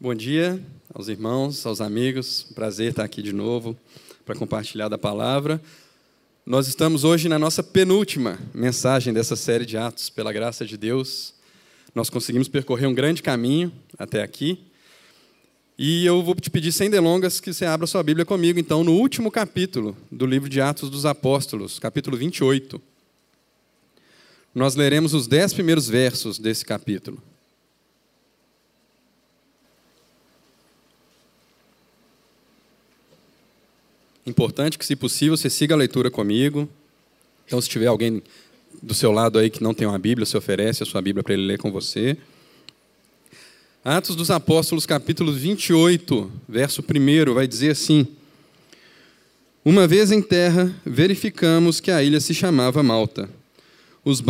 Bom dia aos irmãos, aos amigos. Prazer estar aqui de novo para compartilhar da palavra. Nós estamos hoje na nossa penúltima mensagem dessa série de Atos, pela graça de Deus. Nós conseguimos percorrer um grande caminho até aqui. E eu vou te pedir, sem delongas, que você abra sua Bíblia comigo, então, no último capítulo do livro de Atos dos Apóstolos, capítulo 28. Nós leremos os dez primeiros versos desse capítulo. Importante que, se possível, você siga a leitura comigo. Então, se tiver alguém do seu lado aí que não tem uma Bíblia, você oferece a sua Bíblia para ele ler com você. Atos dos Apóstolos, capítulo 28, verso 1, vai dizer assim: Uma vez em terra, verificamos que a ilha se chamava Malta. Os,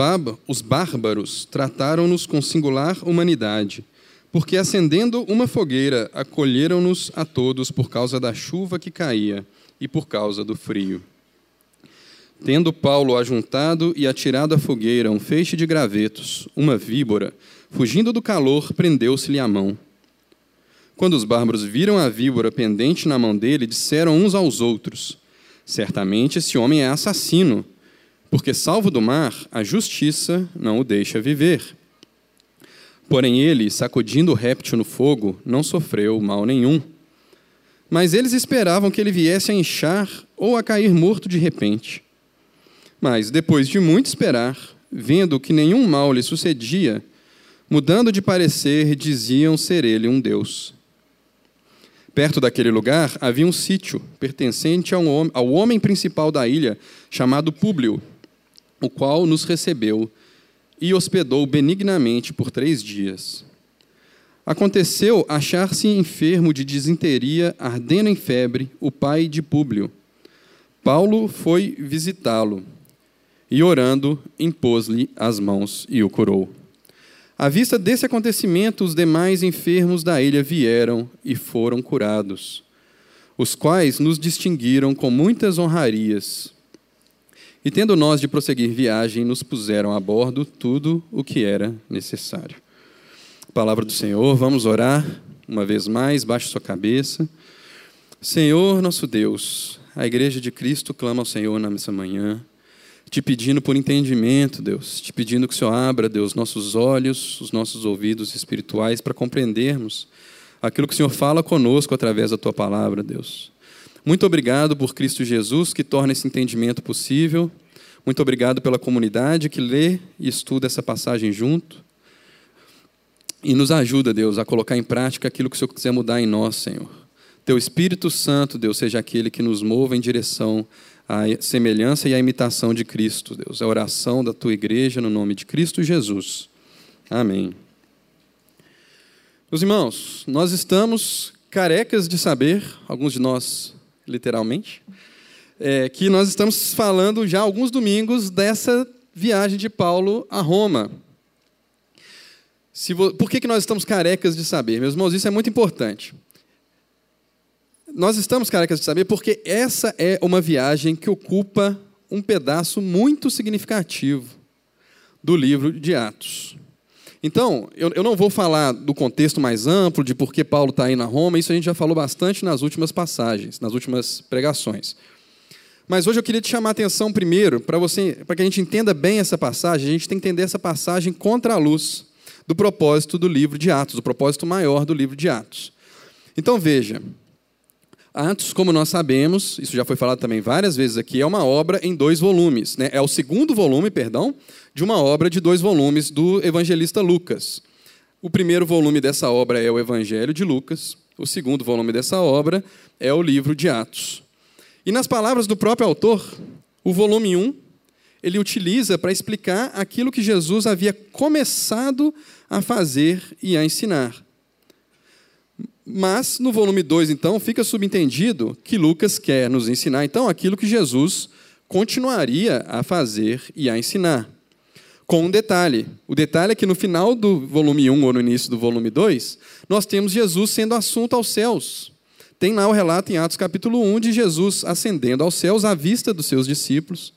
os bárbaros trataram-nos com singular humanidade, porque acendendo uma fogueira, acolheram-nos a todos por causa da chuva que caía e por causa do frio. Tendo Paulo ajuntado e atirado à fogueira um feixe de gravetos, uma víbora, fugindo do calor, prendeu-se-lhe a mão. Quando os bárbaros viram a víbora pendente na mão dele, disseram uns aos outros: Certamente esse homem é assassino, porque, salvo do mar, a justiça não o deixa viver. Porém, ele, sacudindo o réptil no fogo, não sofreu mal nenhum. Mas eles esperavam que ele viesse a inchar ou a cair morto de repente. Mas, depois de muito esperar, vendo que nenhum mal lhe sucedia, mudando de parecer, diziam ser ele um deus. Perto daquele lugar havia um sítio pertencente ao homem principal da ilha, chamado Públio, o qual nos recebeu e hospedou benignamente por três dias. Aconteceu achar-se enfermo de disenteria, ardendo em febre, o pai de Públio. Paulo foi visitá-lo e, orando, impôs-lhe as mãos e o curou. À vista desse acontecimento, os demais enfermos da ilha vieram e foram curados, os quais nos distinguiram com muitas honrarias. E tendo nós de prosseguir viagem, nos puseram a bordo tudo o que era necessário. Palavra do Senhor, vamos orar uma vez mais, baixe sua cabeça. Senhor, nosso Deus, a igreja de Cristo clama ao Senhor nessa manhã, te pedindo por entendimento, Deus, te pedindo que o Senhor abra, Deus, nossos olhos, os nossos ouvidos espirituais para compreendermos aquilo que o Senhor fala conosco através da tua palavra, Deus. Muito obrigado por Cristo Jesus que torna esse entendimento possível. Muito obrigado pela comunidade que lê e estuda essa passagem junto. E nos ajuda, Deus, a colocar em prática aquilo que o Senhor quiser mudar em nós, Senhor. Teu Espírito Santo, Deus, seja aquele que nos mova em direção à semelhança e à imitação de Cristo, Deus. A oração da tua igreja no nome de Cristo Jesus. Amém. Meus irmãos, nós estamos carecas de saber, alguns de nós literalmente, é, que nós estamos falando já alguns domingos dessa viagem de Paulo a Roma. Vo... Por que, que nós estamos carecas de saber? Meus irmãos, isso é muito importante. Nós estamos carecas de saber porque essa é uma viagem que ocupa um pedaço muito significativo do livro de Atos. Então, eu, eu não vou falar do contexto mais amplo, de por que Paulo está indo a Roma, isso a gente já falou bastante nas últimas passagens, nas últimas pregações. Mas hoje eu queria te chamar a atenção primeiro, para você, para que a gente entenda bem essa passagem, a gente tem que entender essa passagem contra a luz do propósito do livro de Atos, o propósito maior do livro de Atos. Então veja, Atos, como nós sabemos, isso já foi falado também várias vezes aqui, é uma obra em dois volumes. Né? É o segundo volume, perdão, de uma obra de dois volumes do evangelista Lucas. O primeiro volume dessa obra é o Evangelho de Lucas, o segundo volume dessa obra é o livro de Atos. E nas palavras do próprio autor, o volume 1 ele utiliza para explicar aquilo que Jesus havia começado a fazer e a ensinar. Mas no volume 2, então, fica subentendido que Lucas quer nos ensinar, então, aquilo que Jesus continuaria a fazer e a ensinar. Com um detalhe. O detalhe é que no final do volume 1 um, ou no início do volume 2, nós temos Jesus sendo assunto aos céus. Tem lá o relato em Atos capítulo 1 de Jesus ascendendo aos céus à vista dos seus discípulos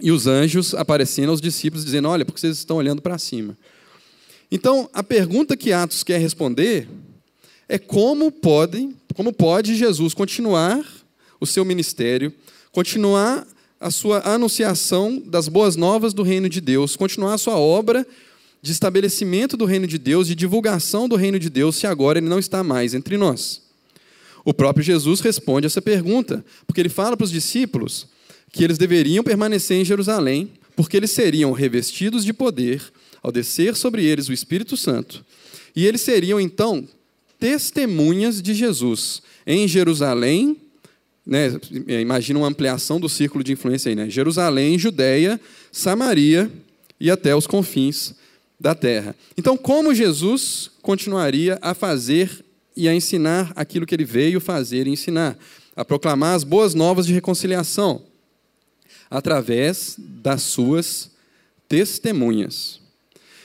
e os anjos aparecendo aos discípulos dizendo: Olha, porque vocês estão olhando para cima. Então, a pergunta que Atos quer responder é como pode, como pode Jesus continuar o seu ministério, continuar a sua anunciação das boas novas do reino de Deus, continuar a sua obra de estabelecimento do reino de Deus, de divulgação do reino de Deus, se agora ele não está mais entre nós. O próprio Jesus responde essa pergunta, porque ele fala para os discípulos que eles deveriam permanecer em Jerusalém, porque eles seriam revestidos de poder ao descer sobre eles o Espírito Santo, e eles seriam então testemunhas de Jesus em Jerusalém, né, imagina uma ampliação do círculo de influência aí, né? Jerusalém, Judéia, Samaria e até os confins da terra. Então, como Jesus continuaria a fazer e a ensinar aquilo que ele veio fazer e ensinar? A proclamar as boas novas de reconciliação, através das suas testemunhas.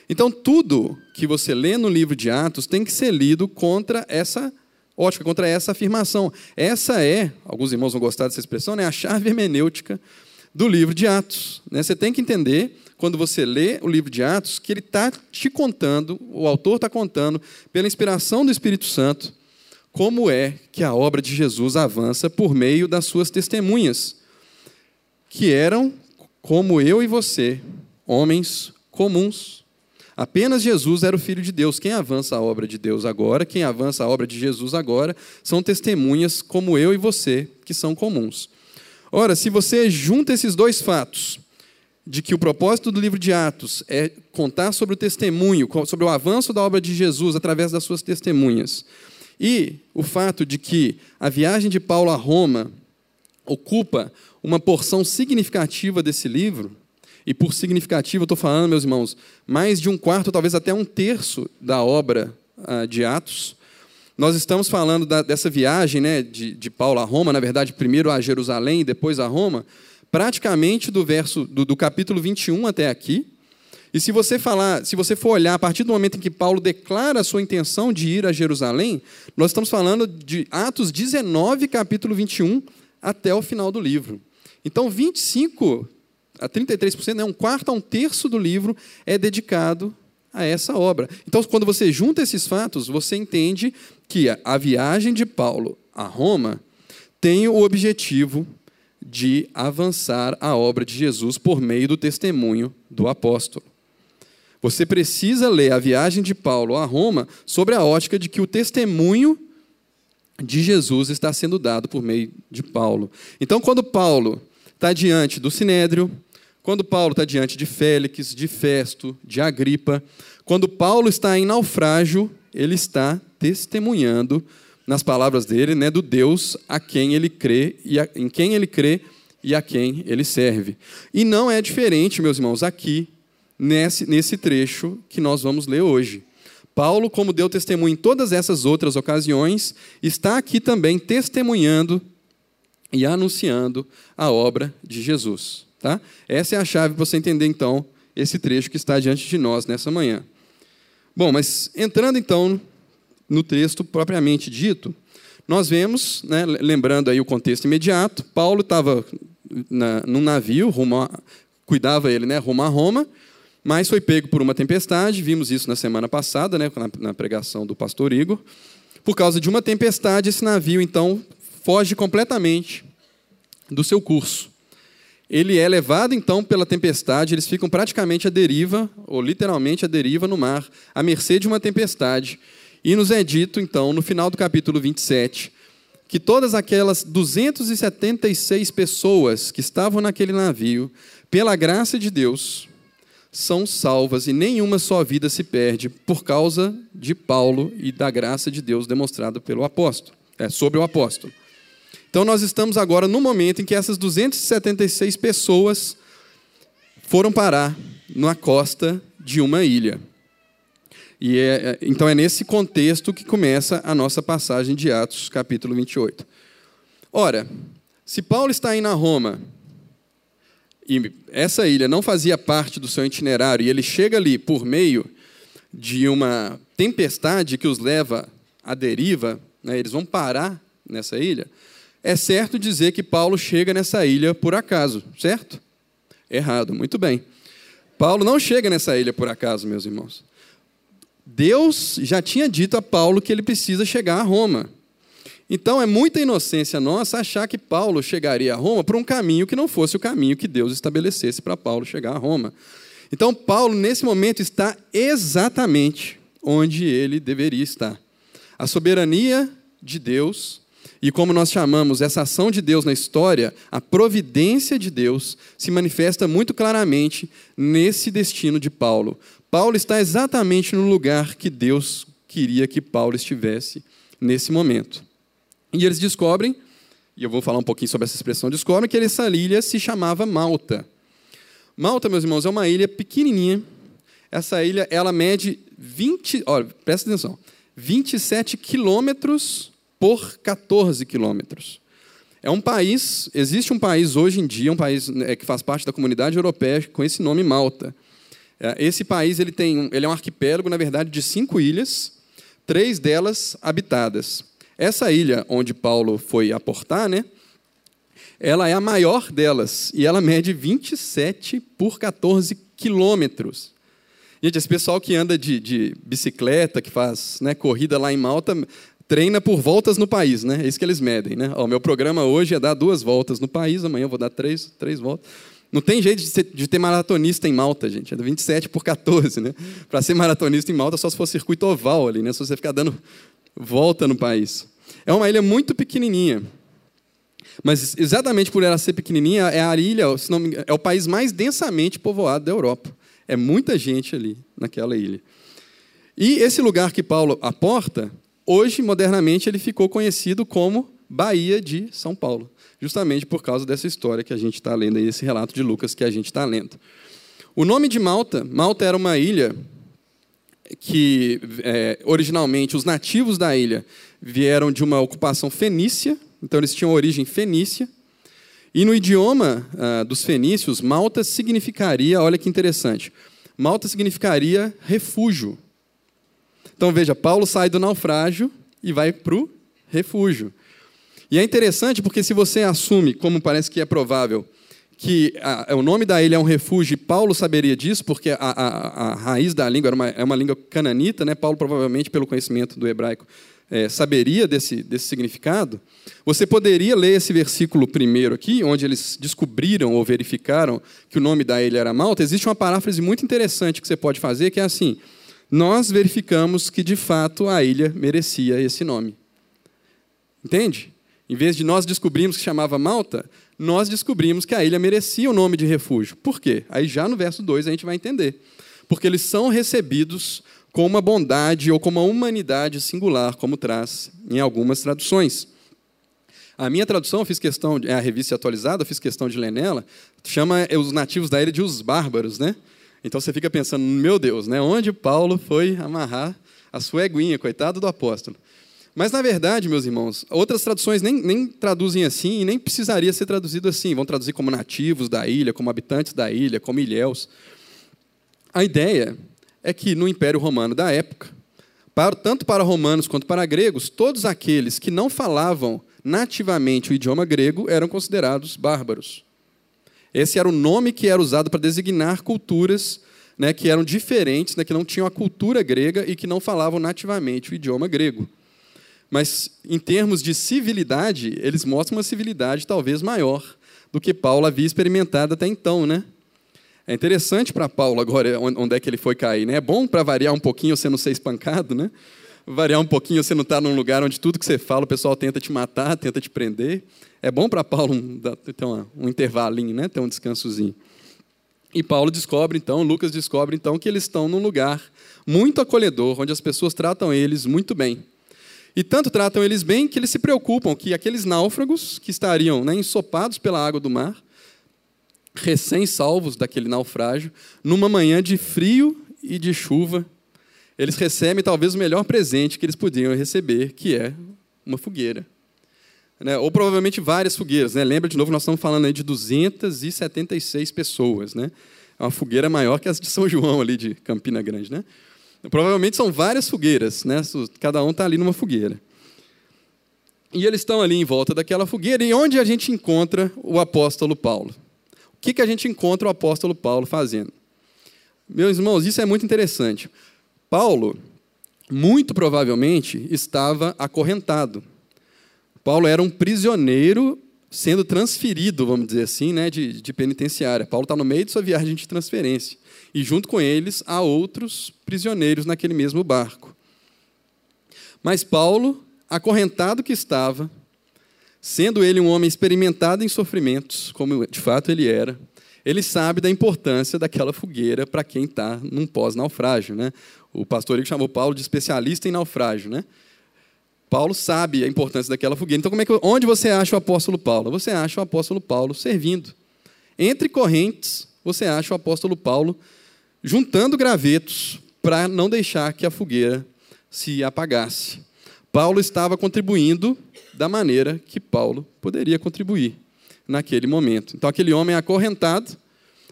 Então, tudo que você lê no livro de Atos tem que ser lido contra essa ótica, contra essa afirmação. Essa é, alguns irmãos vão gostar dessa expressão, né, a chave hermenêutica do livro de Atos. Né? Você tem que entender, quando você lê o livro de Atos, que ele está te contando, o autor está contando, pela inspiração do Espírito Santo, como é que a obra de Jesus avança por meio das suas testemunhas, que eram, como eu e você, homens comuns. Apenas Jesus era o Filho de Deus. Quem avança a obra de Deus agora, quem avança a obra de Jesus agora, são testemunhas como eu e você, que são comuns. Ora, se você junta esses dois fatos, de que o propósito do livro de Atos é contar sobre o testemunho, sobre o avanço da obra de Jesus através das suas testemunhas, e o fato de que a viagem de Paulo a Roma ocupa uma porção significativa desse livro, e por significativo eu estou falando, meus irmãos, mais de um quarto, talvez até um terço da obra uh, de Atos, nós estamos falando da, dessa viagem né, de, de, Paulo a Roma, na verdade, primeiro a Jerusalém e depois a Roma, praticamente do verso do, do capítulo 21 até aqui. E se você falar, se você for olhar a partir do momento em que Paulo declara a sua intenção de ir a Jerusalém, nós estamos falando de Atos 19, capítulo 21, até o final do livro. Então, 25 a 33%, né, um quarto a um terço do livro é dedicado a essa obra. Então, quando você junta esses fatos, você entende que a viagem de Paulo a Roma tem o objetivo de avançar a obra de Jesus por meio do testemunho do apóstolo. Você precisa ler a viagem de Paulo a Roma sobre a ótica de que o testemunho de Jesus está sendo dado por meio de Paulo. Então, quando Paulo está diante do Sinédrio, quando Paulo está diante de Félix, de Festo, de Agripa, quando Paulo está em naufrágio, ele está testemunhando nas palavras dele, né, do Deus a quem ele crê e a, em quem ele crê e a quem ele serve. E não é diferente, meus irmãos, aqui nesse, nesse trecho que nós vamos ler hoje. Paulo, como deu testemunho em todas essas outras ocasiões, está aqui também testemunhando e anunciando a obra de Jesus. Tá? Essa é a chave para você entender, então, esse trecho que está diante de nós nessa manhã. Bom, mas entrando então no texto propriamente dito, nós vemos, né, lembrando aí o contexto imediato, Paulo estava num navio, rumo a, cuidava ele, né, rumo a Roma, mas foi pego por uma tempestade, vimos isso na semana passada, né, na, pregação do pastor Igor. Por causa de uma tempestade, esse navio, então, foge completamente do seu curso ele é levado então pela tempestade, eles ficam praticamente à deriva, ou literalmente à deriva no mar, à mercê de uma tempestade. E nos é dito então, no final do capítulo 27, que todas aquelas 276 pessoas que estavam naquele navio, pela graça de Deus, são salvas e nenhuma só vida se perde por causa de Paulo e da graça de Deus demonstrada pelo apóstolo, é, sobre o apóstolo. Então, nós estamos agora no momento em que essas 276 pessoas foram parar na costa de uma ilha. E é, é, então é nesse contexto que começa a nossa passagem de Atos, capítulo 28. Ora, se Paulo está indo a Roma e essa ilha não fazia parte do seu itinerário e ele chega ali por meio de uma tempestade que os leva à deriva, né, eles vão parar nessa ilha é certo dizer que Paulo chega nessa ilha por acaso, certo? Errado, muito bem. Paulo não chega nessa ilha por acaso, meus irmãos. Deus já tinha dito a Paulo que ele precisa chegar a Roma. Então é muita inocência nossa achar que Paulo chegaria a Roma por um caminho que não fosse o caminho que Deus estabelecesse para Paulo chegar a Roma. Então Paulo, nesse momento, está exatamente onde ele deveria estar. A soberania de Deus e como nós chamamos essa ação de Deus na história, a providência de Deus se manifesta muito claramente nesse destino de Paulo. Paulo está exatamente no lugar que Deus queria que Paulo estivesse nesse momento. E eles descobrem, e eu vou falar um pouquinho sobre essa expressão, descobrem que essa ilha se chamava Malta. Malta, meus irmãos, é uma ilha pequenininha. Essa ilha, ela mede 20, olha, presta atenção, 27 quilômetros por 14 quilômetros. É um país, existe um país hoje em dia, um país né, que faz parte da comunidade europeia com esse nome Malta. É, esse país ele tem, ele é um arquipélago, na verdade, de cinco ilhas, três delas habitadas. Essa ilha onde Paulo foi aportar, né, ela é a maior delas e ela mede 27 por 14 quilômetros. Gente, esse pessoal que anda de, de bicicleta, que faz né, corrida lá em Malta, treina por voltas no país, né? É isso que eles medem, né? O meu programa hoje é dar duas voltas no país, amanhã eu vou dar três, três voltas. Não tem jeito de, ser, de ter maratonista em Malta, gente. É 27 por 14, né? Para ser maratonista em Malta, só se for circuito oval ali, né? Se você ficar dando volta no país. É uma ilha muito pequenininha. Mas exatamente por ela ser pequenininha, é a ilha, é o país mais densamente povoado da Europa. É muita gente ali naquela ilha. E esse lugar que Paulo aporta Hoje, modernamente, ele ficou conhecido como Bahia de São Paulo, justamente por causa dessa história que a gente está lendo aí, esse relato de Lucas que a gente está lendo. O nome de Malta, Malta era uma ilha que, é, originalmente, os nativos da ilha vieram de uma ocupação fenícia, então eles tinham origem fenícia, e no idioma ah, dos fenícios, Malta significaria, olha que interessante, Malta significaria refúgio. Então veja, Paulo sai do naufrágio e vai para o refúgio. E é interessante porque se você assume, como parece que é provável, que a, o nome da ilha é um refúgio, e Paulo saberia disso, porque a, a, a raiz da língua era uma, é uma língua cananita, né? Paulo provavelmente, pelo conhecimento do hebraico, é, saberia desse, desse significado. Você poderia ler esse versículo primeiro aqui, onde eles descobriram ou verificaram que o nome da ilha era Malta. Existe uma paráfrase muito interessante que você pode fazer, que é assim: nós verificamos que de fato a ilha merecia esse nome. Entende? Em vez de nós descobrirmos que chamava Malta, nós descobrimos que a ilha merecia o nome de refúgio. Por quê? Aí já no verso 2 a gente vai entender. Porque eles são recebidos com uma bondade ou com uma humanidade singular, como traz em algumas traduções. A minha tradução, fiz questão, é a revista atualizada, fiz questão de ler nela, chama os nativos da ilha de os bárbaros, né? Então você fica pensando, meu Deus, né? onde Paulo foi amarrar a sua eguinha, coitado do apóstolo. Mas, na verdade, meus irmãos, outras traduções nem, nem traduzem assim e nem precisaria ser traduzido assim. Vão traduzir como nativos da ilha, como habitantes da ilha, como ilhéus. A ideia é que no Império Romano da época, para, tanto para romanos quanto para gregos, todos aqueles que não falavam nativamente o idioma grego eram considerados bárbaros. Esse era o nome que era usado para designar culturas né, que eram diferentes, né, que não tinham a cultura grega e que não falavam nativamente o idioma grego. Mas, em termos de civilidade, eles mostram uma civilidade talvez maior do que Paulo havia experimentado até então. Né? É interessante para Paulo agora onde é que ele foi cair. Né? É bom para variar um pouquinho você não ser espancado, né? variar um pouquinho você não estar tá num lugar onde tudo que você fala o pessoal tenta te matar, tenta te prender. É bom para Paulo ter um, um intervalinho, né? ter um descansozinho. E Paulo descobre, então, Lucas descobre, então, que eles estão num lugar muito acolhedor, onde as pessoas tratam eles muito bem. E tanto tratam eles bem que eles se preocupam que aqueles náufragos que estariam né, ensopados pela água do mar, recém-salvos daquele naufrágio, numa manhã de frio e de chuva, eles recebem talvez o melhor presente que eles podiam receber, que é uma fogueira né, ou provavelmente várias fogueiras. Né? Lembra, de novo, nós estamos falando aí de 276 pessoas. Né? É uma fogueira maior que as de São João, ali de Campina Grande. Né? Provavelmente são várias fogueiras, né? cada um está ali numa fogueira. E eles estão ali em volta daquela fogueira, e onde a gente encontra o apóstolo Paulo? O que, que a gente encontra o apóstolo Paulo fazendo? Meus irmãos, isso é muito interessante. Paulo, muito provavelmente estava acorrentado. Paulo era um prisioneiro sendo transferido, vamos dizer assim, né, de, de penitenciária. Paulo está no meio de sua viagem de transferência. E junto com eles há outros prisioneiros naquele mesmo barco. Mas Paulo, acorrentado que estava, sendo ele um homem experimentado em sofrimentos, como de fato ele era, ele sabe da importância daquela fogueira para quem está num pós-naufrágio. Né? O pastor Igor chamou Paulo de especialista em naufrágio. Né? Paulo sabe a importância daquela fogueira. Então, como é que, onde você acha o apóstolo Paulo? Você acha o apóstolo Paulo servindo. Entre correntes, você acha o apóstolo Paulo juntando gravetos para não deixar que a fogueira se apagasse. Paulo estava contribuindo da maneira que Paulo poderia contribuir naquele momento. Então, aquele homem acorrentado,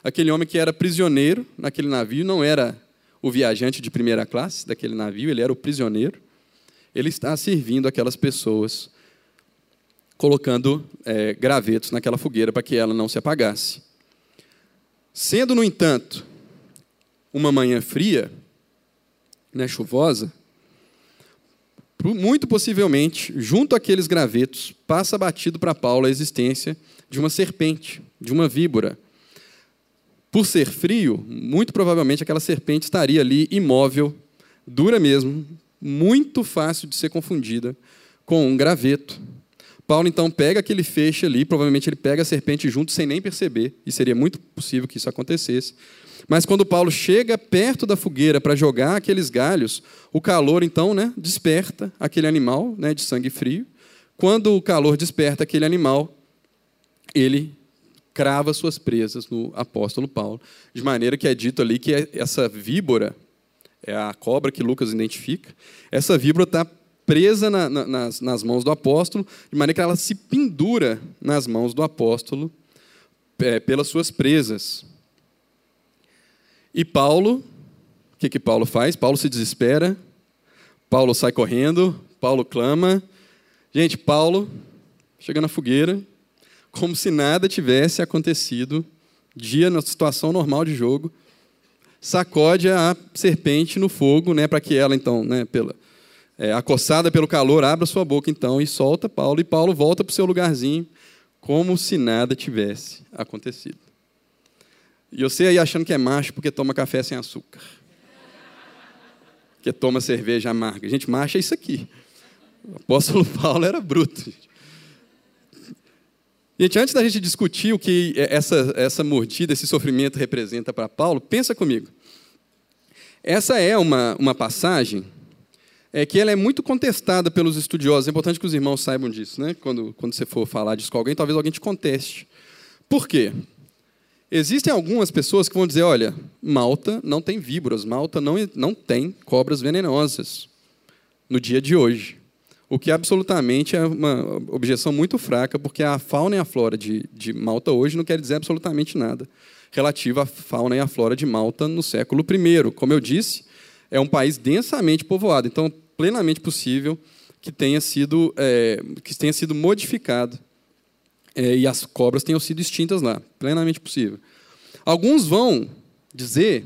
aquele homem que era prisioneiro naquele navio, não era o viajante de primeira classe daquele navio, ele era o prisioneiro. Ele está servindo aquelas pessoas, colocando é, gravetos naquela fogueira para que ela não se apagasse. Sendo, no entanto, uma manhã fria, né, chuvosa, muito possivelmente, junto àqueles gravetos, passa batido para Paulo a existência de uma serpente, de uma víbora. Por ser frio, muito provavelmente aquela serpente estaria ali imóvel, dura mesmo, muito fácil de ser confundida com um graveto. Paulo então pega aquele feixe ali, provavelmente ele pega a serpente junto sem nem perceber, e seria muito possível que isso acontecesse. Mas quando Paulo chega perto da fogueira para jogar aqueles galhos, o calor então né, desperta aquele animal né, de sangue frio. Quando o calor desperta aquele animal, ele crava suas presas no apóstolo Paulo, de maneira que é dito ali que essa víbora, é a cobra que Lucas identifica, essa víbora está presa na, na, nas, nas mãos do apóstolo, de maneira que ela se pendura nas mãos do apóstolo é, pelas suas presas. E Paulo, o que, que Paulo faz? Paulo se desespera, Paulo sai correndo, Paulo clama. Gente, Paulo chega na fogueira, como se nada tivesse acontecido, dia na situação normal de jogo, sacode a serpente no fogo, né, para que ela então, né, pela é, acossada pelo calor, abra sua boca então e solta Paulo e Paulo volta para o seu lugarzinho, como se nada tivesse acontecido. E você aí achando que é macho porque toma café sem açúcar. Que toma cerveja amarga. Gente, macho é isso aqui. O apóstolo Paulo era bruto. Gente. Gente, antes da gente discutir o que essa, essa mordida, esse sofrimento representa para Paulo, pensa comigo. Essa é uma, uma passagem é, que ela é muito contestada pelos estudiosos. É importante que os irmãos saibam disso. Né? Quando, quando você for falar disso com alguém, talvez alguém te conteste. Por quê? Existem algumas pessoas que vão dizer, olha, Malta não tem víboras, Malta não, não tem cobras venenosas no dia de hoje. O que absolutamente é uma objeção muito fraca, porque a fauna e a flora de, de Malta hoje não quer dizer absolutamente nada relativo à fauna e à flora de Malta no século I. Como eu disse, é um país densamente povoado, então plenamente possível que tenha sido, é, que tenha sido modificado é, e as cobras tenham sido extintas lá. Plenamente possível. Alguns vão dizer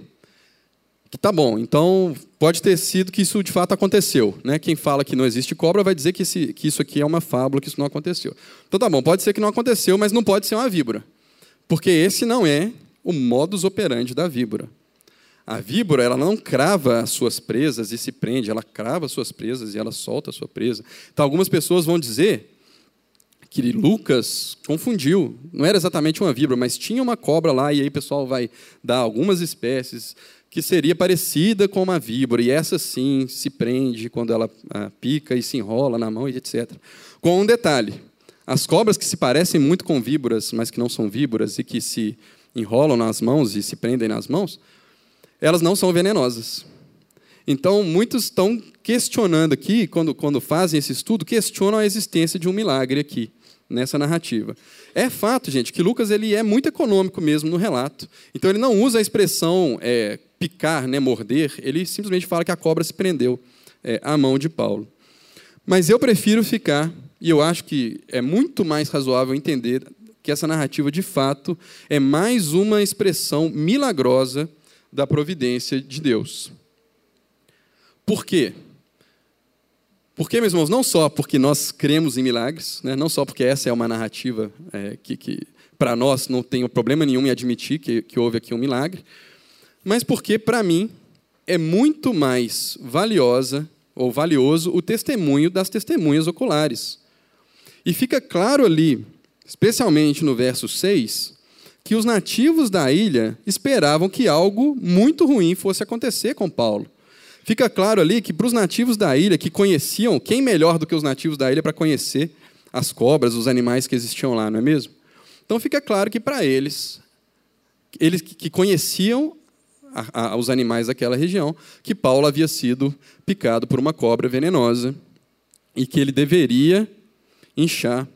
que tá bom, então pode ter sido que isso de fato aconteceu. Né? Quem fala que não existe cobra vai dizer que, esse, que isso aqui é uma fábula, que isso não aconteceu. Então tá bom, pode ser que não aconteceu, mas não pode ser uma víbora. Porque esse não é o modus operandi da víbora. A víbora, ela não crava as suas presas e se prende, ela crava as suas presas e ela solta a sua presa. Então algumas pessoas vão dizer que Lucas confundiu. Não era exatamente uma víbora, mas tinha uma cobra lá, e aí o pessoal vai dar algumas espécies que seria parecida com uma víbora, e essa sim se prende quando ela ah, pica e se enrola na mão, e etc. Com um detalhe: as cobras que se parecem muito com víboras, mas que não são víboras e que se enrolam nas mãos e se prendem nas mãos, elas não são venenosas. Então, muitos estão questionando aqui, quando, quando fazem esse estudo, questionam a existência de um milagre aqui, nessa narrativa. É fato, gente, que Lucas ele é muito econômico mesmo no relato. Então, ele não usa a expressão é, picar, né, morder, ele simplesmente fala que a cobra se prendeu é, à mão de Paulo. Mas eu prefiro ficar, e eu acho que é muito mais razoável entender que essa narrativa, de fato, é mais uma expressão milagrosa da providência de Deus. Por quê? Por que, meus irmãos? Não só porque nós cremos em milagres, né? não só porque essa é uma narrativa é, que, que para nós não tem problema nenhum em admitir que, que houve aqui um milagre, mas porque, para mim, é muito mais valiosa ou valioso o testemunho das testemunhas oculares. E fica claro ali, especialmente no verso 6, que os nativos da ilha esperavam que algo muito ruim fosse acontecer com Paulo. Fica claro ali que para os nativos da ilha, que conheciam, quem melhor do que os nativos da ilha para conhecer as cobras, os animais que existiam lá, não é mesmo? Então fica claro que para eles, eles que conheciam a, a, os animais daquela região, que Paulo havia sido picado por uma cobra venenosa e que ele deveria inchar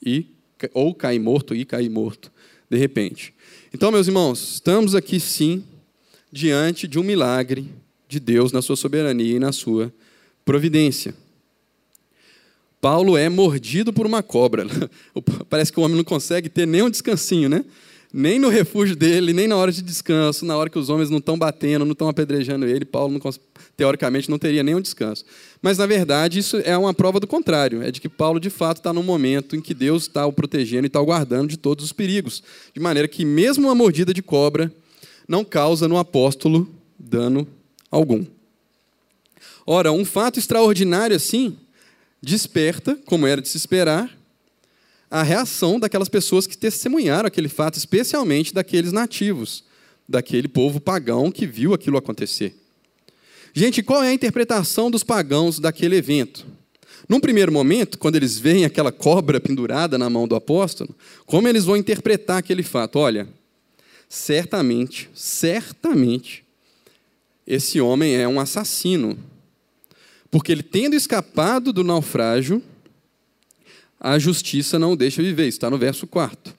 e ou cair morto e cair morto de repente. Então, meus irmãos, estamos aqui sim diante de um milagre de Deus na sua soberania e na sua providência. Paulo é mordido por uma cobra. Parece que o homem não consegue ter nem um descansinho, né? Nem no refúgio dele, nem na hora de descanso, na hora que os homens não estão batendo, não estão apedrejando ele, Paulo não, teoricamente não teria nenhum descanso. Mas, na verdade, isso é uma prova do contrário. É de que Paulo, de fato, está num momento em que Deus está o protegendo e está o guardando de todos os perigos. De maneira que, mesmo uma mordida de cobra, não causa no apóstolo dano algum. Ora, um fato extraordinário assim desperta, como era de se esperar, a reação daquelas pessoas que testemunharam aquele fato, especialmente daqueles nativos, daquele povo pagão que viu aquilo acontecer. Gente, qual é a interpretação dos pagãos daquele evento? Num primeiro momento, quando eles veem aquela cobra pendurada na mão do apóstolo, como eles vão interpretar aquele fato? Olha, certamente, certamente, esse homem é um assassino. Porque ele, tendo escapado do naufrágio, a justiça não o deixa viver. Está no verso 4.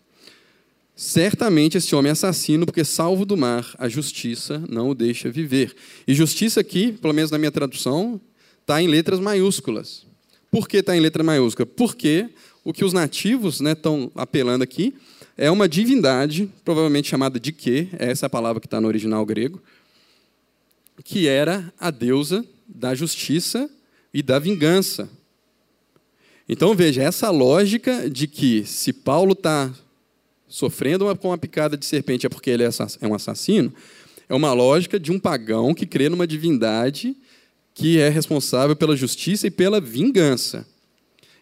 Certamente esse homem é assassino, porque salvo do mar, a justiça não o deixa viver. E justiça aqui, pelo menos na minha tradução, está em letras maiúsculas. Por que está em letra maiúscula? Porque o que os nativos estão né, apelando aqui é uma divindade, provavelmente chamada de quê, essa é a palavra que está no original grego, que era a deusa da justiça e da vingança. Então veja, essa lógica de que se Paulo está sofrendo com uma picada de serpente é porque ele é, é um assassino, é uma lógica de um pagão que crê numa divindade que é responsável pela justiça e pela vingança.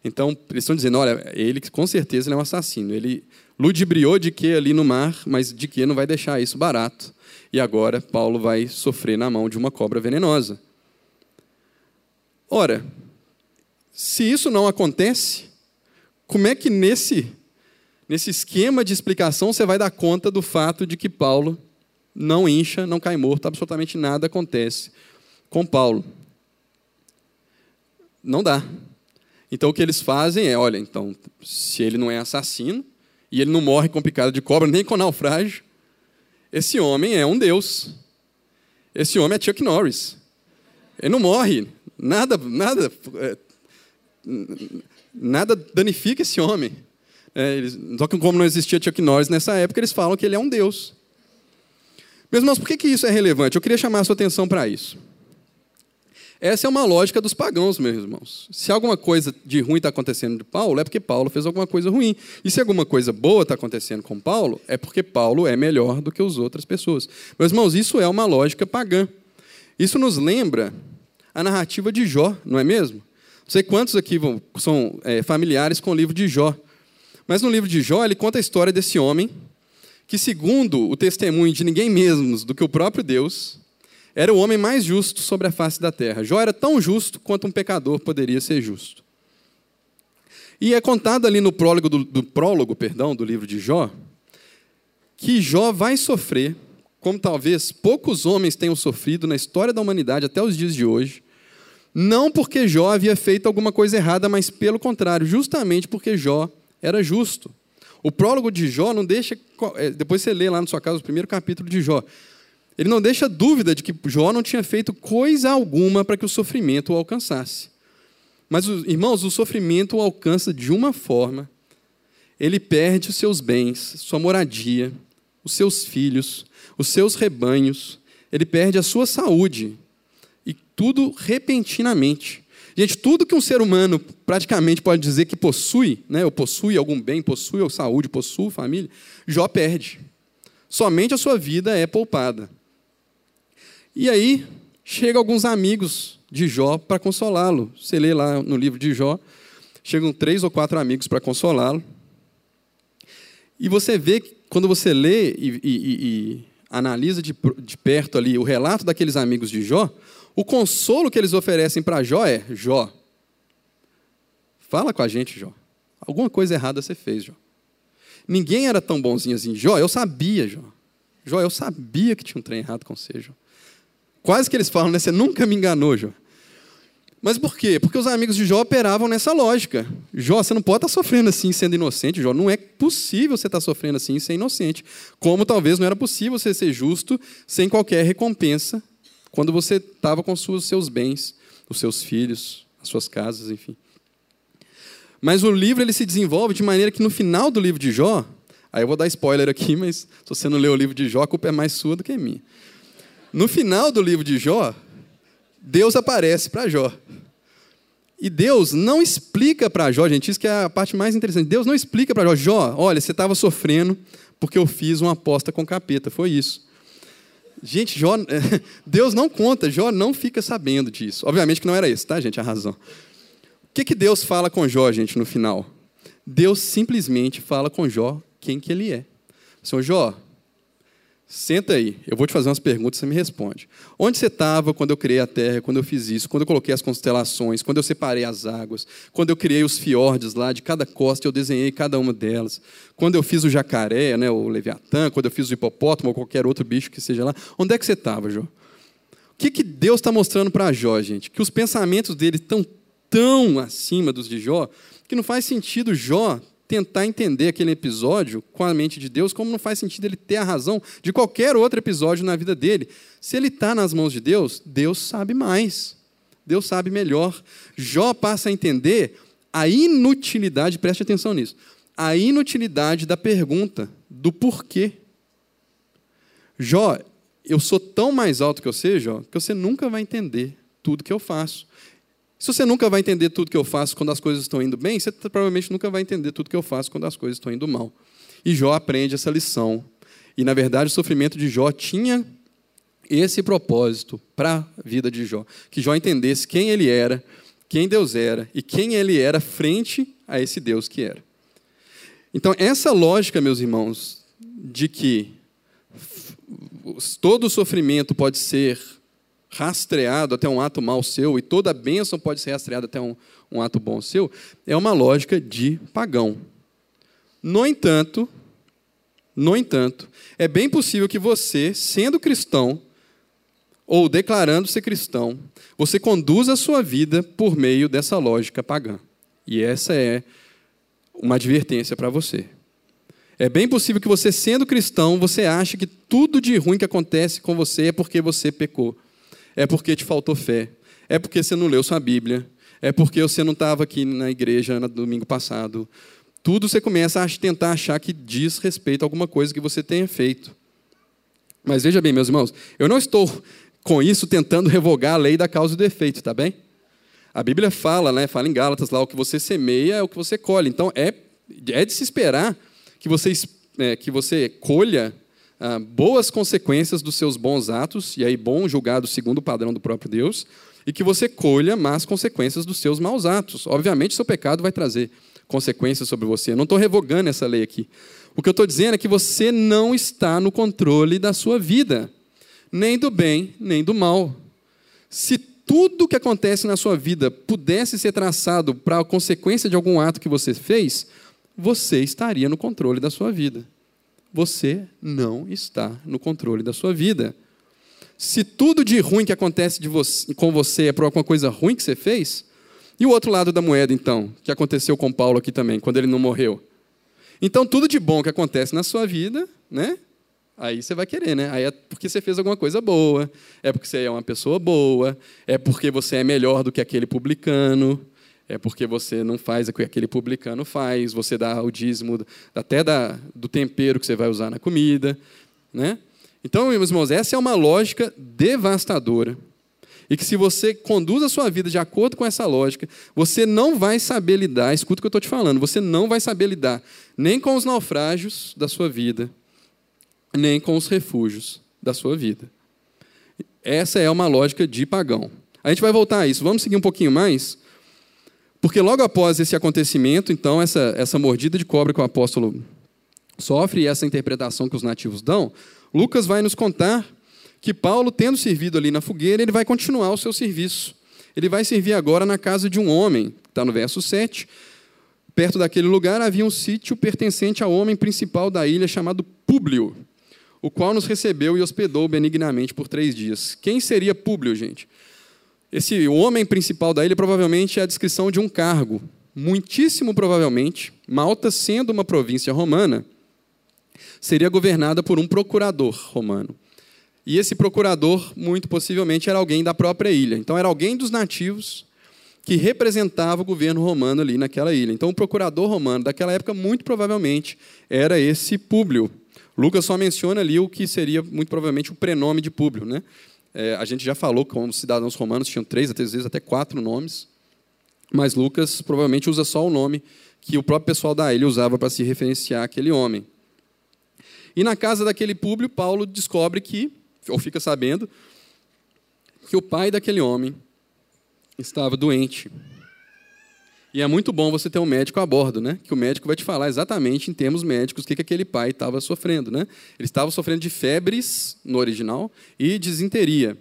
Então, eles estão dizendo, olha, ele com certeza ele é um assassino. Ele ludibriou de que ali no mar, mas de que não vai deixar isso barato. E agora Paulo vai sofrer na mão de uma cobra venenosa. Ora, se isso não acontece, como é que nesse, nesse esquema de explicação você vai dar conta do fato de que Paulo não incha, não cai morto, absolutamente nada acontece com Paulo? Não dá. Então o que eles fazem é, olha, então, se ele não é assassino, e ele não morre com picada de cobra, nem com naufrágio, esse homem é um deus. Esse homem é Chuck Norris. Ele não morre. Nada, nada, é, nada danifica esse homem. É, eles, só que como não existia Chuck Norris nessa época, eles falam que ele é um deus. Meus irmãos, por que, que isso é relevante? Eu queria chamar a sua atenção para isso. Essa é uma lógica dos pagãos, meus irmãos. Se alguma coisa de ruim está acontecendo de Paulo, é porque Paulo fez alguma coisa ruim. E se alguma coisa boa está acontecendo com Paulo, é porque Paulo é melhor do que as outras pessoas. Meus irmãos, isso é uma lógica pagã. Isso nos lembra a narrativa de Jó, não é mesmo? Não sei quantos aqui são é, familiares com o livro de Jó. Mas no livro de Jó, ele conta a história desse homem que, segundo o testemunho de ninguém menos do que o próprio Deus, era o homem mais justo sobre a face da terra. Jó era tão justo quanto um pecador poderia ser justo. E é contado ali no prólogo do, do prólogo, perdão, do livro de Jó, que Jó vai sofrer, como talvez poucos homens tenham sofrido na história da humanidade até os dias de hoje, não porque Jó havia feito alguma coisa errada, mas pelo contrário, justamente porque Jó era justo. O prólogo de Jó não deixa. É, depois você lê lá na sua casa o primeiro capítulo de Jó. Ele não deixa dúvida de que Jó não tinha feito coisa alguma para que o sofrimento o alcançasse. Mas, irmãos, o sofrimento o alcança de uma forma. Ele perde os seus bens, sua moradia, os seus filhos, os seus rebanhos, ele perde a sua saúde. E tudo repentinamente. Gente, tudo que um ser humano praticamente pode dizer que possui, né, ou possui algum bem, possui ou saúde, possui família, Jó perde. Somente a sua vida é poupada. E aí, chega alguns amigos de Jó para consolá-lo. Você lê lá no livro de Jó, chegam três ou quatro amigos para consolá-lo. E você vê, quando você lê e, e, e analisa de, de perto ali o relato daqueles amigos de Jó, o consolo que eles oferecem para Jó é: Jó, fala com a gente, Jó. Alguma coisa errada você fez, Jó. Ninguém era tão bonzinho assim. Jó, eu sabia, Jó. Jó, eu sabia que tinha um trem errado com você, Jó. Quase que eles falam, né? Você nunca me enganou, Jó. Mas por quê? Porque os amigos de Jó operavam nessa lógica. Jó, você não pode estar sofrendo assim sendo inocente, Jó. Não é possível você estar sofrendo assim ser inocente. Como talvez não era possível você ser justo sem qualquer recompensa quando você estava com os seus bens, os seus filhos, as suas casas, enfim. Mas o livro ele se desenvolve de maneira que no final do livro de Jó, aí eu vou dar spoiler aqui, mas se você não leu o livro de Jó, a culpa é mais sua do que minha. No final do livro de Jó, Deus aparece para Jó. E Deus não explica para Jó, gente, isso que é a parte mais interessante. Deus não explica para Jó, Jó, olha, você estava sofrendo porque eu fiz uma aposta com capeta, foi isso. Gente, Jó, Deus não conta, Jó não fica sabendo disso. Obviamente que não era isso, tá, gente? A razão. O que, que Deus fala com Jó, gente, no final? Deus simplesmente fala com Jó quem que ele é. Senhor Jó, Senta aí, eu vou te fazer umas perguntas e você me responde. Onde você estava quando eu criei a terra, quando eu fiz isso, quando eu coloquei as constelações, quando eu separei as águas, quando eu criei os fiordes lá, de cada costa eu desenhei cada uma delas, quando eu fiz o jacaré, né, o leviatã, quando eu fiz o hipopótamo ou qualquer outro bicho que seja lá, onde é que você estava, Jó? O que, que Deus está mostrando para Jó, gente? Que os pensamentos dele estão tão acima dos de Jó que não faz sentido Jó tentar entender aquele episódio com a mente de Deus, como não faz sentido ele ter a razão de qualquer outro episódio na vida dele. Se ele está nas mãos de Deus, Deus sabe mais. Deus sabe melhor. Jó passa a entender a inutilidade, preste atenção nisso, a inutilidade da pergunta, do porquê. Jó, eu sou tão mais alto que você, Jó, que você nunca vai entender tudo que eu faço. Se você nunca vai entender tudo que eu faço quando as coisas estão indo bem, você provavelmente nunca vai entender tudo que eu faço quando as coisas estão indo mal. E Jó aprende essa lição. E, na verdade, o sofrimento de Jó tinha esse propósito para a vida de Jó. Que Jó entendesse quem ele era, quem Deus era e quem ele era frente a esse Deus que era. Então, essa lógica, meus irmãos, de que todo sofrimento pode ser rastreado até um ato mal seu, e toda bênção pode ser rastreada até um, um ato bom seu, é uma lógica de pagão. No entanto, no entanto, é bem possível que você, sendo cristão, ou declarando ser cristão, você conduza a sua vida por meio dessa lógica pagã. E essa é uma advertência para você. É bem possível que você, sendo cristão, você ache que tudo de ruim que acontece com você é porque você pecou é porque te faltou fé, é porque você não leu sua Bíblia, é porque você não estava aqui na igreja no domingo passado. Tudo você começa a tentar achar que diz respeito a alguma coisa que você tenha feito. Mas veja bem, meus irmãos, eu não estou com isso tentando revogar a lei da causa e do efeito, tá bem? A Bíblia fala, né, fala em Gálatas lá, o que você semeia é o que você colhe. Então é, é de se esperar que você, é, que você colha ah, boas consequências dos seus bons atos, e aí bom julgado segundo o padrão do próprio Deus, e que você colha más consequências dos seus maus atos. Obviamente, seu pecado vai trazer consequências sobre você. Eu não estou revogando essa lei aqui. O que eu estou dizendo é que você não está no controle da sua vida, nem do bem, nem do mal. Se tudo que acontece na sua vida pudesse ser traçado para a consequência de algum ato que você fez, você estaria no controle da sua vida você não está no controle da sua vida. Se tudo de ruim que acontece você, com você é por alguma coisa ruim que você fez, e o outro lado da moeda, então, que aconteceu com Paulo aqui também, quando ele não morreu? Então, tudo de bom que acontece na sua vida, né? Aí você vai querer, né? Aí é porque você fez alguma coisa boa, é porque você é uma pessoa boa, é porque você é melhor do que aquele publicano, é porque você não faz o que aquele publicano faz, você dá o dízimo até da, do tempero que você vai usar na comida. Né? Então, meus irmãos, essa é uma lógica devastadora. E que se você conduz a sua vida de acordo com essa lógica, você não vai saber lidar, escuta o que eu estou te falando, você não vai saber lidar nem com os naufrágios da sua vida, nem com os refúgios da sua vida. Essa é uma lógica de pagão. A gente vai voltar a isso. Vamos seguir um pouquinho mais. Porque logo após esse acontecimento, então, essa, essa mordida de cobra que o apóstolo sofre e essa interpretação que os nativos dão, Lucas vai nos contar que Paulo, tendo servido ali na fogueira, ele vai continuar o seu serviço. Ele vai servir agora na casa de um homem, está no verso 7. Perto daquele lugar havia um sítio pertencente ao homem principal da ilha chamado Públio, o qual nos recebeu e hospedou benignamente por três dias. Quem seria Públio, gente? Esse homem principal da ilha provavelmente é a descrição de um cargo. Muitíssimo provavelmente, Malta, sendo uma província romana, seria governada por um procurador romano. E esse procurador, muito possivelmente, era alguém da própria ilha. Então, era alguém dos nativos que representava o governo romano ali naquela ilha. Então, o procurador romano daquela época, muito provavelmente, era esse Públio. Lucas só menciona ali o que seria, muito provavelmente, o prenome de Públio. Né? É, a gente já falou que, como cidadãos romanos, tinham três, às vezes até quatro nomes. Mas Lucas provavelmente usa só o nome que o próprio pessoal da ilha usava para se referenciar aquele homem. E na casa daquele Públio, Paulo descobre que ou fica sabendo, que o pai daquele homem estava doente. E é muito bom você ter um médico a bordo, né? Que o médico vai te falar exatamente em termos médicos o que, que aquele pai estava sofrendo, né? Ele estava sofrendo de febres no original e desinteria.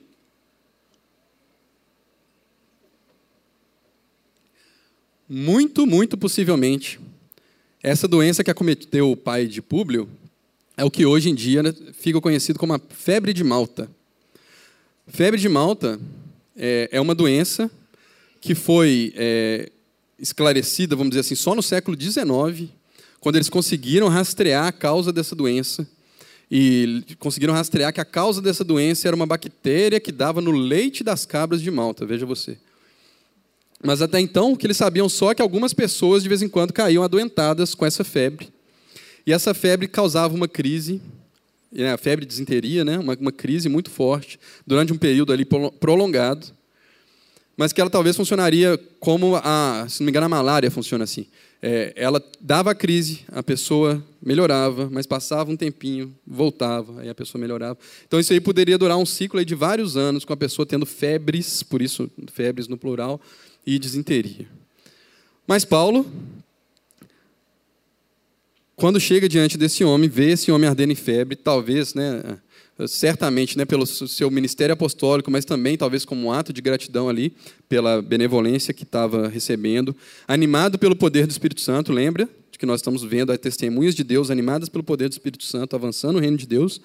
Muito, muito possivelmente, essa doença que acometeu o pai de Públio é o que hoje em dia né, fica conhecido como a febre de Malta. Febre de Malta é, é uma doença que foi é, esclarecida, vamos dizer assim, só no século XIX, quando eles conseguiram rastrear a causa dessa doença. E conseguiram rastrear que a causa dessa doença era uma bactéria que dava no leite das cabras de Malta, veja você. Mas até então, o que eles sabiam só é que algumas pessoas de vez em quando caíam adoentadas com essa febre. E essa febre causava uma crise, né, a febre de desinteria, né, uma, uma crise muito forte, durante um período ali prolongado, mas que ela talvez funcionaria como, a, se não me engano, a malária funciona assim. É, ela dava a crise, a pessoa melhorava, mas passava um tempinho, voltava, aí a pessoa melhorava. Então isso aí poderia durar um ciclo de vários anos, com a pessoa tendo febres, por isso febres no plural, e desinteria. Mas Paulo, quando chega diante desse homem, vê esse homem ardendo em febre, talvez, né, certamente, né, pelo seu ministério apostólico, mas também talvez como um ato de gratidão ali pela benevolência que estava recebendo, animado pelo poder do Espírito Santo, lembra de que nós estamos vendo as testemunhas de Deus animadas pelo poder do Espírito Santo avançando no reino de Deus,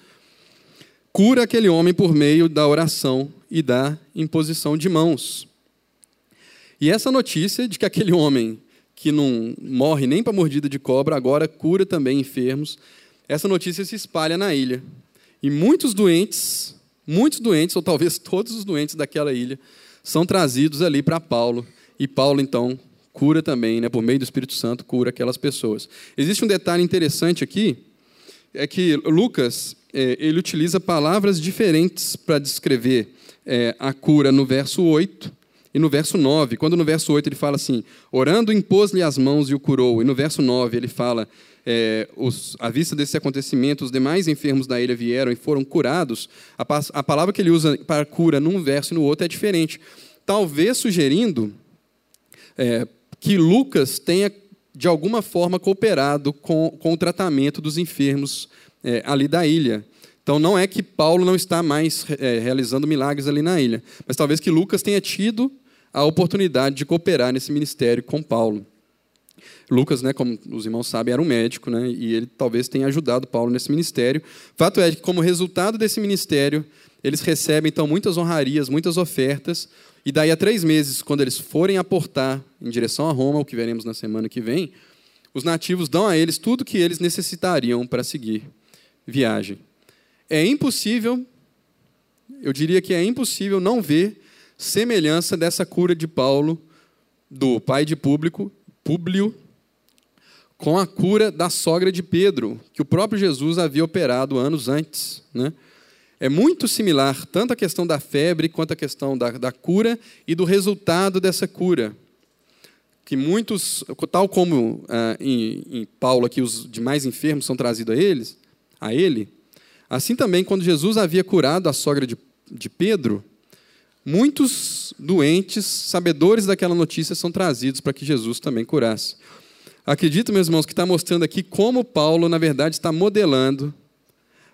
cura aquele homem por meio da oração e da imposição de mãos. E essa notícia de que aquele homem que não morre nem para mordida de cobra, agora cura também enfermos. Essa notícia se espalha na ilha. E muitos doentes, muitos doentes, ou talvez todos os doentes daquela ilha, são trazidos ali para Paulo. E Paulo, então, cura também, né, por meio do Espírito Santo, cura aquelas pessoas. Existe um detalhe interessante aqui, é que Lucas é, ele utiliza palavras diferentes para descrever é, a cura no verso 8 e no verso 9, quando no verso 8 ele fala assim: orando, impôs-lhe as mãos e o curou. E no verso 9 ele fala: é, os, à vista desse acontecimento, os demais enfermos da ilha vieram e foram curados. A, a palavra que ele usa para cura num verso e no outro é diferente. Talvez sugerindo é, que Lucas tenha, de alguma forma, cooperado com, com o tratamento dos enfermos é, ali da ilha. Então não é que Paulo não está mais é, realizando milagres ali na ilha, mas talvez que Lucas tenha tido a oportunidade de cooperar nesse ministério com Paulo. Lucas, né, como os irmãos sabem, era um médico, né, e ele talvez tenha ajudado Paulo nesse ministério. Fato é que, como resultado desse ministério, eles recebem então muitas honrarias, muitas ofertas, e daí a três meses, quando eles forem aportar em direção a Roma, o que veremos na semana que vem, os nativos dão a eles tudo que eles necessitariam para seguir viagem. É impossível, eu diria que é impossível não ver semelhança dessa cura de Paulo, do pai de público, Públio, com a cura da sogra de Pedro, que o próprio Jesus havia operado anos antes. Né? é muito similar, tanto a questão da febre quanto a questão da, da cura e do resultado dessa cura. Que muitos, tal como ah, em, em, Paulo aqui os demais enfermos são trazidos a eles, a ele, assim também quando Jesus havia curado a sogra de, de Pedro, muitos doentes, sabedores daquela notícia, são trazidos para que Jesus também curasse. Acredito, meus irmãos, que está mostrando aqui como Paulo, na verdade, está modelando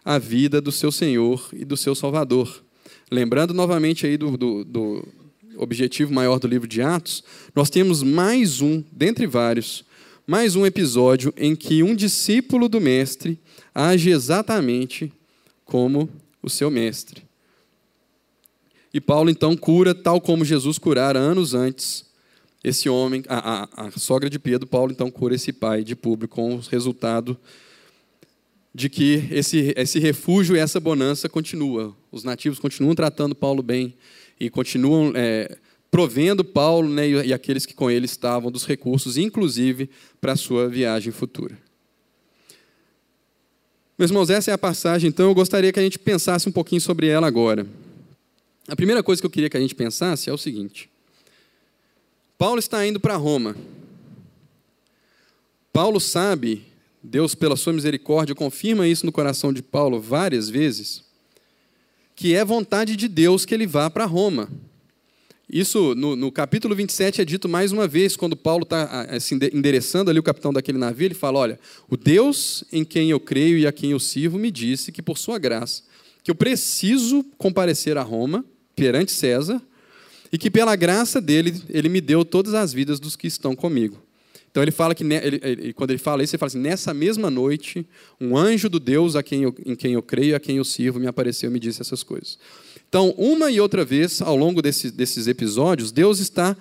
a vida do seu Senhor e do seu Salvador. Lembrando novamente aí do, do, do objetivo maior do livro de Atos, nós temos mais um, dentre vários, mais um episódio em que um discípulo do Mestre age exatamente como o seu Mestre. E Paulo então cura, tal como Jesus curara anos antes, esse homem, a, a, a sogra de Pedro, Paulo então cura esse pai de público com o resultado de que esse, esse refúgio e essa bonança continua. Os nativos continuam tratando Paulo bem e continuam é, provendo Paulo né, e, e aqueles que com ele estavam dos recursos, inclusive para a sua viagem futura. Meus irmãos, essa é a passagem, então eu gostaria que a gente pensasse um pouquinho sobre ela agora. A primeira coisa que eu queria que a gente pensasse é o seguinte: Paulo está indo para Roma. Paulo sabe Deus, pela sua misericórdia, confirma isso no coração de Paulo várias vezes, que é vontade de Deus que ele vá para Roma. Isso no, no, capítulo 27 é dito mais uma vez, quando Paulo está assim, endereçando ali o capitão daquele navio, ele fala: Olha, o Deus em quem eu creio e a quem eu sirvo me disse que, por sua graça, que eu preciso comparecer a Roma perante César e que, pela graça dele, ele me deu todas as vidas dos que estão comigo. Então ele fala que ele, quando ele fala isso, ele fala assim: nessa mesma noite, um anjo do Deus a quem eu, em quem eu creio, a quem eu sirvo, me apareceu e me disse essas coisas. Então, uma e outra vez, ao longo desse, desses episódios, Deus está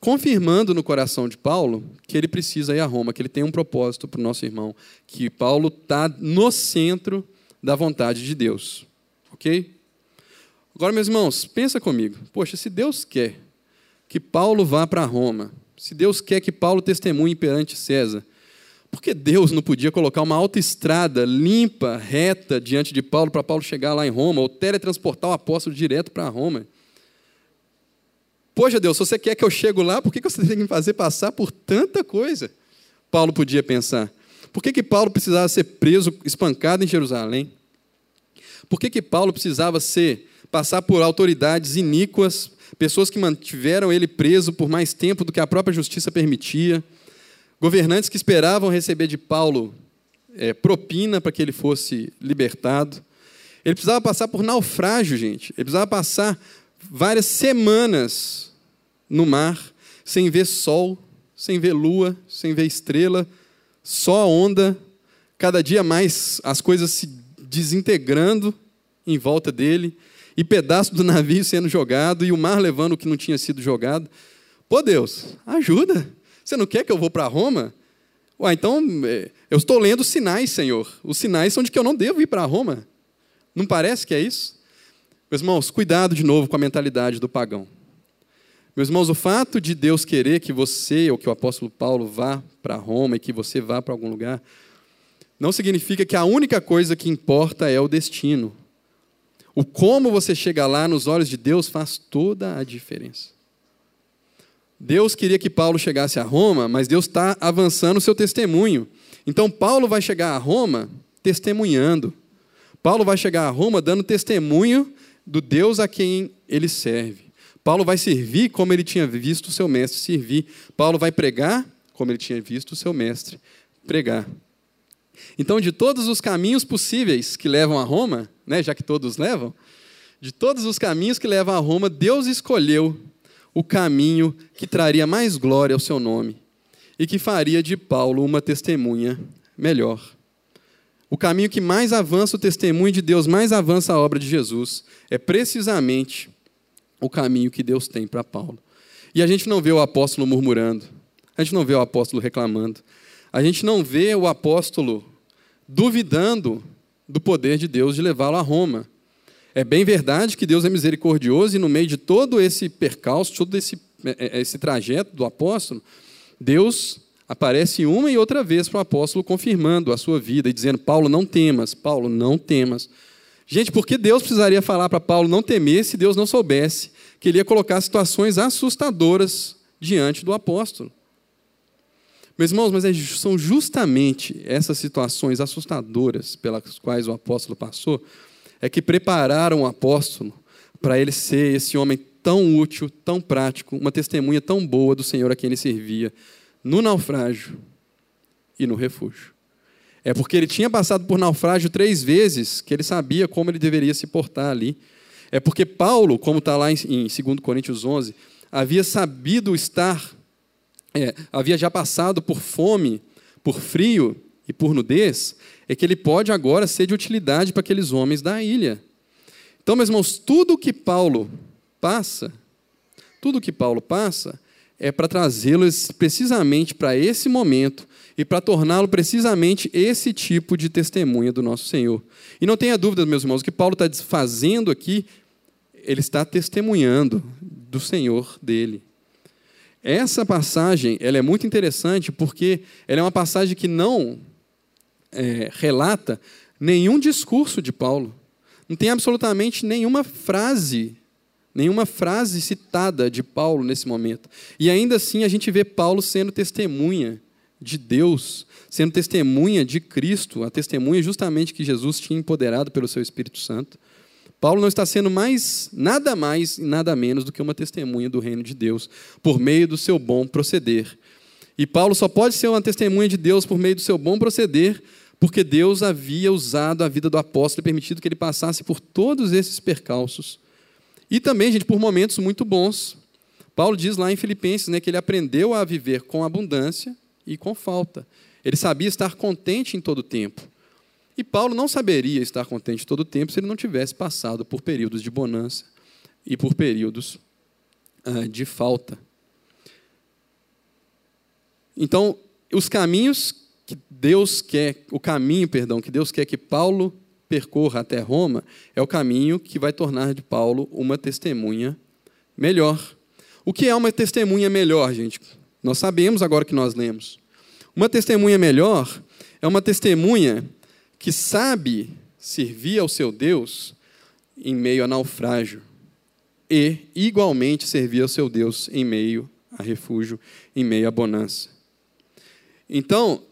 confirmando no coração de Paulo que ele precisa ir a Roma, que ele tem um propósito para o nosso irmão, que Paulo está no centro da vontade de Deus. Ok? Agora, meus irmãos, pensa comigo. Poxa, se Deus quer que Paulo vá para Roma, se Deus quer que Paulo testemunhe perante César, por que Deus não podia colocar uma autoestrada limpa, reta, diante de Paulo, para Paulo chegar lá em Roma, ou teletransportar o apóstolo direto para Roma? Poxa, Deus, se você quer que eu chegue lá, por que você tem que me fazer passar por tanta coisa? Paulo podia pensar. Por que, que Paulo precisava ser preso, espancado em Jerusalém? Por que, que Paulo precisava ser, passar por autoridades iníquas pessoas que mantiveram ele preso por mais tempo do que a própria justiça permitia, governantes que esperavam receber de Paulo é, propina para que ele fosse libertado. Ele precisava passar por naufrágio, gente. Ele precisava passar várias semanas no mar, sem ver sol, sem ver lua, sem ver estrela, só onda, cada dia mais as coisas se desintegrando em volta dele e pedaço do navio sendo jogado, e o mar levando o que não tinha sido jogado. Pô, Deus, ajuda. Você não quer que eu vou para Roma? Ué, então, é, eu estou lendo sinais, Senhor. Os sinais são de que eu não devo ir para Roma. Não parece que é isso? Meus irmãos, cuidado de novo com a mentalidade do pagão. Meus irmãos, o fato de Deus querer que você, ou que o apóstolo Paulo vá para Roma e que você vá para algum lugar, não significa que a única coisa que importa é o destino. O como você chega lá nos olhos de Deus faz toda a diferença. Deus queria que Paulo chegasse a Roma, mas Deus está avançando o seu testemunho. Então, Paulo vai chegar a Roma testemunhando. Paulo vai chegar a Roma dando testemunho do Deus a quem ele serve. Paulo vai servir como ele tinha visto o seu mestre servir. Paulo vai pregar como ele tinha visto o seu mestre pregar. Então, de todos os caminhos possíveis que levam a Roma, né, já que todos levam, de todos os caminhos que levam a Roma, Deus escolheu o caminho que traria mais glória ao seu nome e que faria de Paulo uma testemunha melhor. O caminho que mais avança o testemunho de Deus, mais avança a obra de Jesus, é precisamente o caminho que Deus tem para Paulo. E a gente não vê o apóstolo murmurando, a gente não vê o apóstolo reclamando, a gente não vê o apóstolo duvidando do poder de Deus de levá-lo a Roma. É bem verdade que Deus é misericordioso e no meio de todo esse percalço, todo esse, é, é, esse trajeto do apóstolo, Deus aparece uma e outra vez para o apóstolo confirmando a sua vida e dizendo: Paulo, não temas, Paulo, não temas. Gente, por que Deus precisaria falar para Paulo não temer se Deus não soubesse que ele ia colocar situações assustadoras diante do apóstolo? Meus irmãos, mas é são justamente essas situações assustadoras pelas quais o apóstolo passou, é que prepararam o apóstolo para ele ser esse homem tão útil, tão prático, uma testemunha tão boa do Senhor a quem ele servia, no naufrágio e no refúgio. É porque ele tinha passado por naufrágio três vezes que ele sabia como ele deveria se portar ali. É porque Paulo, como está lá em 2 Coríntios 11, havia sabido estar, é, havia já passado por fome, por frio e por nudez, é que ele pode agora ser de utilidade para aqueles homens da ilha. Então, meus irmãos, tudo que Paulo passa, tudo que Paulo passa, é para trazê-los precisamente para esse momento e para torná-lo precisamente esse tipo de testemunha do nosso Senhor. E não tenha dúvida, meus irmãos, o que Paulo está fazendo aqui, ele está testemunhando do Senhor dele. Essa passagem ela é muito interessante porque ela é uma passagem que não é, relata nenhum discurso de Paulo. Não tem absolutamente nenhuma frase, nenhuma frase citada de Paulo nesse momento. E ainda assim a gente vê Paulo sendo testemunha de Deus, sendo testemunha de Cristo, a testemunha justamente que Jesus tinha empoderado pelo seu Espírito Santo. Paulo não está sendo mais nada mais e nada menos do que uma testemunha do reino de Deus por meio do seu bom proceder. E Paulo só pode ser uma testemunha de Deus por meio do seu bom proceder, porque Deus havia usado a vida do apóstolo e permitido que ele passasse por todos esses percalços. E também, gente, por momentos muito bons. Paulo diz lá em Filipenses né, que ele aprendeu a viver com abundância e com falta. Ele sabia estar contente em todo o tempo. E Paulo não saberia estar contente todo o tempo se ele não tivesse passado por períodos de bonança e por períodos ah, de falta. Então, os caminhos que Deus quer, o caminho, perdão, que Deus quer que Paulo percorra até Roma, é o caminho que vai tornar de Paulo uma testemunha melhor. O que é uma testemunha melhor, gente? Nós sabemos agora que nós lemos. Uma testemunha melhor é uma testemunha que sabe servir ao seu Deus em meio a naufrágio e, igualmente, servir ao seu Deus em meio a refúgio, em meio a bonança. Então,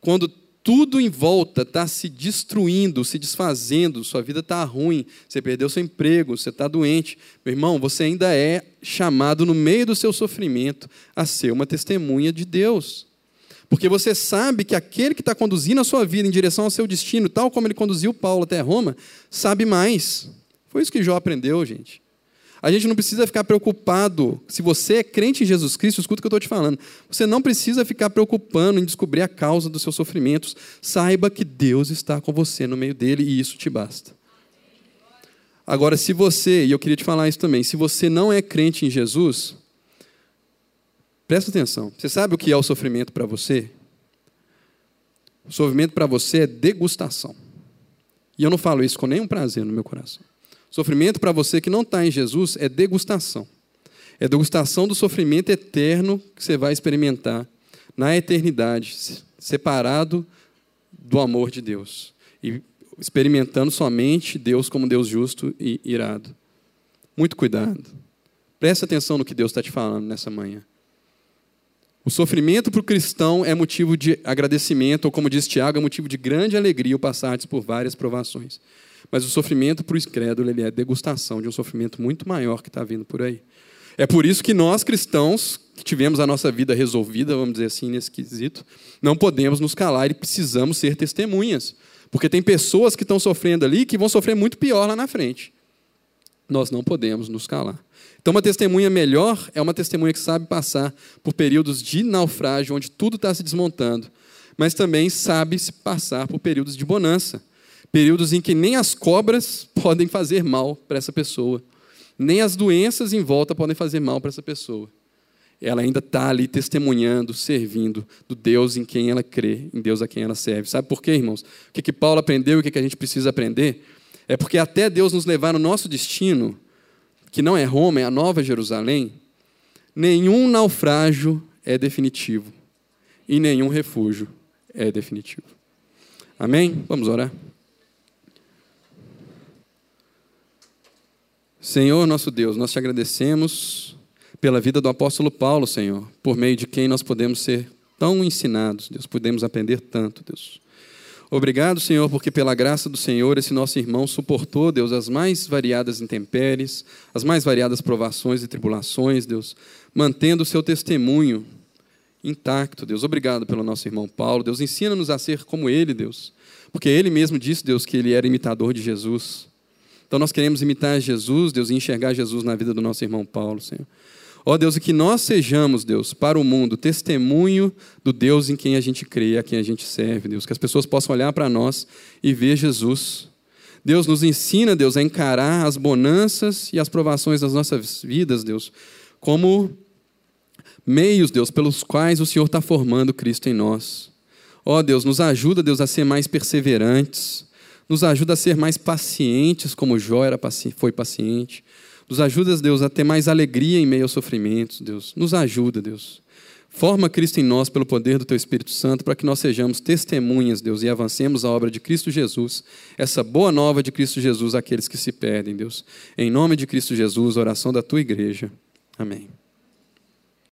quando tudo em volta está se destruindo, se desfazendo, sua vida está ruim, você perdeu seu emprego, você está doente, meu irmão, você ainda é chamado no meio do seu sofrimento a ser uma testemunha de Deus. Porque você sabe que aquele que está conduzindo a sua vida em direção ao seu destino, tal como ele conduziu Paulo até Roma, sabe mais. Foi isso que Jó aprendeu, gente. A gente não precisa ficar preocupado. Se você é crente em Jesus Cristo, escuta o que eu estou te falando. Você não precisa ficar preocupando em descobrir a causa dos seus sofrimentos. Saiba que Deus está com você no meio dele e isso te basta. Agora, se você, e eu queria te falar isso também, se você não é crente em Jesus, presta atenção. Você sabe o que é o sofrimento para você? O sofrimento para você é degustação. E eu não falo isso com nenhum prazer no meu coração. Sofrimento para você que não está em Jesus é degustação. É degustação do sofrimento eterno que você vai experimentar na eternidade, separado do amor de Deus e experimentando somente Deus como Deus justo e irado. Muito cuidado. Preste atenção no que Deus está te falando nessa manhã. O sofrimento para o cristão é motivo de agradecimento, ou como diz Tiago, é motivo de grande alegria o passar por várias provações. Mas o sofrimento para o incrédulo ele é degustação de um sofrimento muito maior que está vindo por aí. É por isso que nós cristãos, que tivemos a nossa vida resolvida, vamos dizer assim, nesse quesito, não podemos nos calar e precisamos ser testemunhas. Porque tem pessoas que estão sofrendo ali que vão sofrer muito pior lá na frente. Nós não podemos nos calar. Então, uma testemunha melhor é uma testemunha que sabe passar por períodos de naufrágio, onde tudo está se desmontando, mas também sabe se passar por períodos de bonança períodos em que nem as cobras podem fazer mal para essa pessoa, nem as doenças em volta podem fazer mal para essa pessoa. Ela ainda está ali testemunhando, servindo do Deus em quem ela crê, em Deus a quem ela serve. Sabe por quê, irmãos? O que, que Paulo aprendeu e o que, que a gente precisa aprender? É porque até Deus nos levar no nosso destino, que não é Roma, é a Nova Jerusalém, nenhum naufrágio é definitivo e nenhum refúgio é definitivo. Amém? Vamos orar. Senhor nosso Deus, nós te agradecemos pela vida do apóstolo Paulo, Senhor, por meio de quem nós podemos ser tão ensinados, Deus, podemos aprender tanto, Deus. Obrigado, Senhor, porque pela graça do Senhor, esse nosso irmão suportou, Deus, as mais variadas intempéries, as mais variadas provações e tribulações, Deus, mantendo o seu testemunho intacto, Deus. Obrigado pelo nosso irmão Paulo. Deus, ensina-nos a ser como ele, Deus. Porque ele mesmo disse, Deus, que ele era imitador de Jesus. Então nós queremos imitar Jesus, Deus, e enxergar Jesus na vida do nosso irmão Paulo, Senhor. Ó Deus, e que nós sejamos, Deus, para o mundo, testemunho do Deus em quem a gente crê, a quem a gente serve, Deus. Que as pessoas possam olhar para nós e ver Jesus. Deus nos ensina, Deus, a encarar as bonanças e as provações das nossas vidas, Deus, como meios, Deus, pelos quais o Senhor está formando Cristo em nós. Ó Deus, nos ajuda, Deus, a ser mais perseverantes, nos ajuda a ser mais pacientes, como Jó era, foi paciente. Nos ajuda, Deus, a ter mais alegria em meio aos sofrimentos, Deus. Nos ajuda, Deus. Forma Cristo em nós pelo poder do Teu Espírito Santo para que nós sejamos testemunhas, Deus, e avancemos a obra de Cristo Jesus, essa boa nova de Cristo Jesus àqueles que se perdem, Deus. Em nome de Cristo Jesus, oração da Tua igreja. Amém.